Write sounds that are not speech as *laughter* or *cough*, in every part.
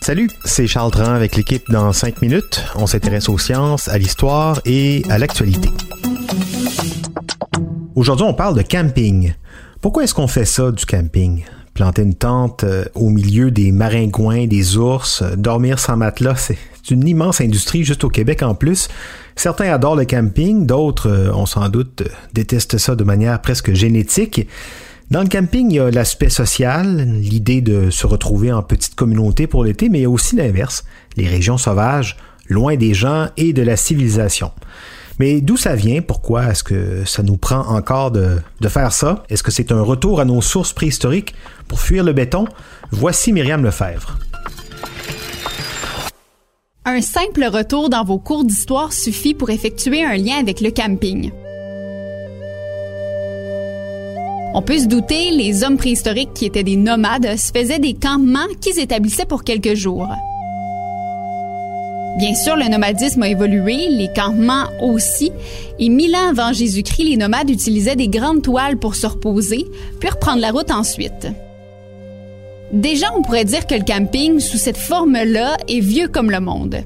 Salut, c'est Charles Tran avec l'équipe dans 5 minutes. On s'intéresse aux sciences, à l'histoire et à l'actualité. Aujourd'hui, on parle de camping. Pourquoi est-ce qu'on fait ça du camping? Planter une tente euh, au milieu des maringouins, des ours, euh, dormir sans matelas, *laughs* c'est une immense industrie juste au Québec en plus. Certains adorent le camping, d'autres, euh, on sans doute, détestent ça de manière presque génétique. Dans le camping, il y a l'aspect social, l'idée de se retrouver en petite communauté pour l'été, mais il y a aussi l'inverse, les régions sauvages, loin des gens et de la civilisation. Mais d'où ça vient? Pourquoi est-ce que ça nous prend encore de, faire ça? Est-ce que c'est un retour à nos sources préhistoriques pour fuir le béton? Voici Myriam Lefebvre. Un simple retour dans vos cours d'histoire suffit pour effectuer un lien avec le camping. On peut se douter, les hommes préhistoriques qui étaient des nomades se faisaient des campements qu'ils établissaient pour quelques jours. Bien sûr, le nomadisme a évolué, les campements aussi, et mille ans avant Jésus-Christ, les nomades utilisaient des grandes toiles pour se reposer, puis reprendre la route ensuite. Déjà, on pourrait dire que le camping, sous cette forme-là, est vieux comme le monde.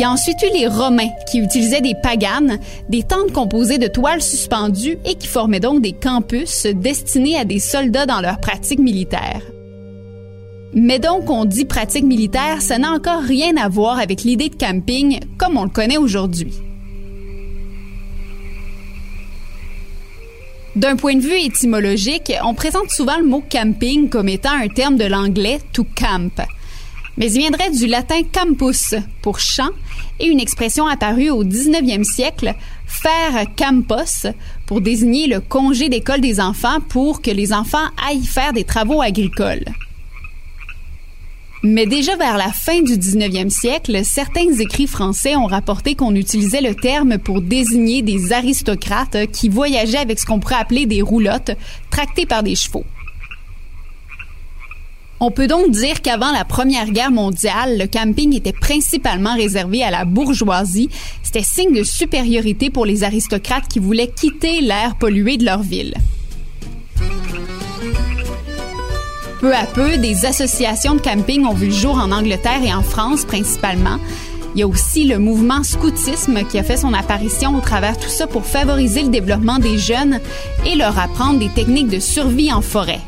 Y a ensuite eu les Romains qui utilisaient des paganes, des tentes composées de toiles suspendues et qui formaient donc des campus destinés à des soldats dans leurs pratiques militaires. Mais donc, on dit pratique militaire, ça n'a encore rien à voir avec l'idée de camping comme on le connaît aujourd'hui. D'un point de vue étymologique, on présente souvent le mot camping comme étant un terme de l'anglais to camp mais il viendrait du latin campus pour champ et une expression apparue au 19e siècle, faire campos, pour désigner le congé d'école des enfants pour que les enfants aillent faire des travaux agricoles. Mais déjà vers la fin du 19e siècle, certains écrits français ont rapporté qu'on utilisait le terme pour désigner des aristocrates qui voyageaient avec ce qu'on pourrait appeler des roulottes, tractées par des chevaux. On peut donc dire qu'avant la Première Guerre mondiale, le camping était principalement réservé à la bourgeoisie. C'était signe de supériorité pour les aristocrates qui voulaient quitter l'air pollué de leur ville. Peu à peu, des associations de camping ont vu le jour en Angleterre et en France principalement. Il y a aussi le mouvement scoutisme qui a fait son apparition au travers tout ça pour favoriser le développement des jeunes et leur apprendre des techniques de survie en forêt.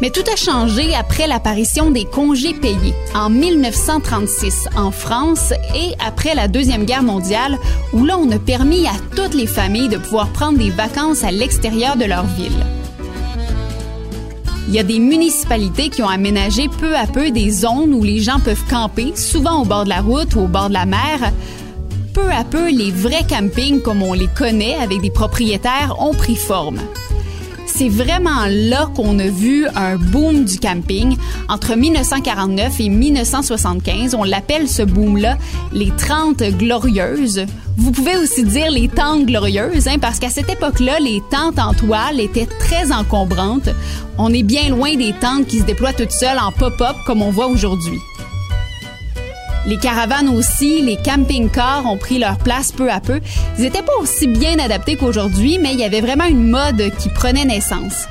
Mais tout a changé après l'apparition des congés payés en 1936 en France et après la Deuxième Guerre mondiale où là on a permis à toutes les familles de pouvoir prendre des vacances à l'extérieur de leur ville. Il y a des municipalités qui ont aménagé peu à peu des zones où les gens peuvent camper, souvent au bord de la route ou au bord de la mer. Peu à peu, les vrais campings comme on les connaît avec des propriétaires ont pris forme c'est vraiment là qu'on a vu un boom du camping. Entre 1949 et 1975, on l'appelle ce boom-là les 30 glorieuses. Vous pouvez aussi dire les tentes glorieuses, hein, parce qu'à cette époque-là, les tentes en toile étaient très encombrantes. On est bien loin des tentes qui se déploient toutes seules en pop-up comme on voit aujourd'hui. Les caravanes aussi, les camping-cars ont pris leur place peu à peu. Ils n'étaient pas aussi bien adaptés qu'aujourd'hui, mais il y avait vraiment une mode qui prenait naissance.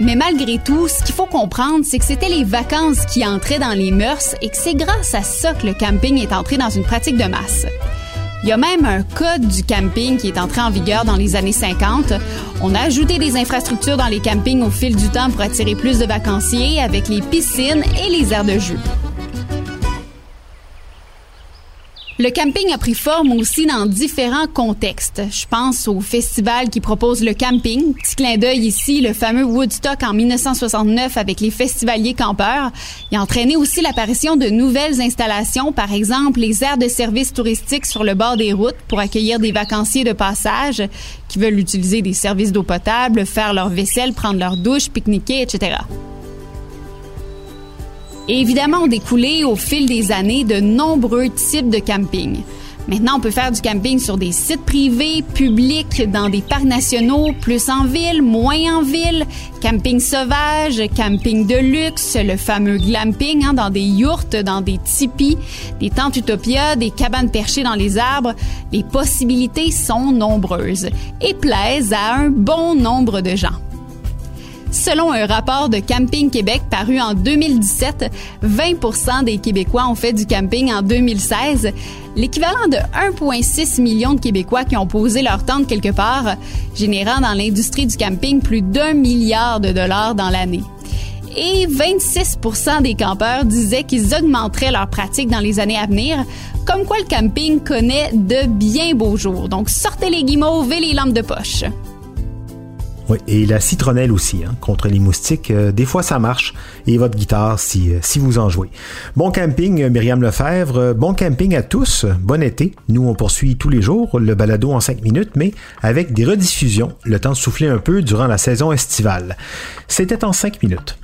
Mais malgré tout, ce qu'il faut comprendre, c'est que c'était les vacances qui entraient dans les mœurs et que c'est grâce à ça que le camping est entré dans une pratique de masse. Il y a même un code du camping qui est entré en vigueur dans les années 50. On a ajouté des infrastructures dans les campings au fil du temps pour attirer plus de vacanciers avec les piscines et les aires de jeu. Le camping a pris forme aussi dans différents contextes. Je pense au festival qui propose le camping. Petit clin d'œil ici, le fameux Woodstock en 1969 avec les festivaliers campeurs. Il a entraîné aussi l'apparition de nouvelles installations, par exemple les aires de services touristiques sur le bord des routes pour accueillir des vacanciers de passage qui veulent utiliser des services d'eau potable, faire leur vaisselle, prendre leur douche, pique-niquer, etc. Évidemment, ont découlé au fil des années de nombreux types de camping. Maintenant, on peut faire du camping sur des sites privés, publics, dans des parcs nationaux, plus en ville, moins en ville, camping sauvage, camping de luxe, le fameux glamping, hein, dans des yourtes, dans des tipis, des tentes utopia, des cabanes perchées dans les arbres. Les possibilités sont nombreuses et plaisent à un bon nombre de gens. Selon un rapport de Camping Québec paru en 2017, 20% des Québécois ont fait du camping en 2016, l'équivalent de 1,6 million de Québécois qui ont posé leur tente quelque part, générant dans l'industrie du camping plus d'un milliard de dollars dans l'année. Et 26% des campeurs disaient qu'ils augmenteraient leur pratique dans les années à venir, comme quoi le camping connaît de bien beaux jours. Donc sortez les guimauves et les lampes de poche. Et la citronnelle aussi, hein, contre les moustiques. Euh, des fois, ça marche. Et votre guitare, si, euh, si vous en jouez. Bon camping, euh, Myriam Lefebvre. Bon camping à tous. Bon été. Nous, on poursuit tous les jours le balado en 5 minutes, mais avec des rediffusions. Le temps de souffler un peu durant la saison estivale. C'était en 5 minutes.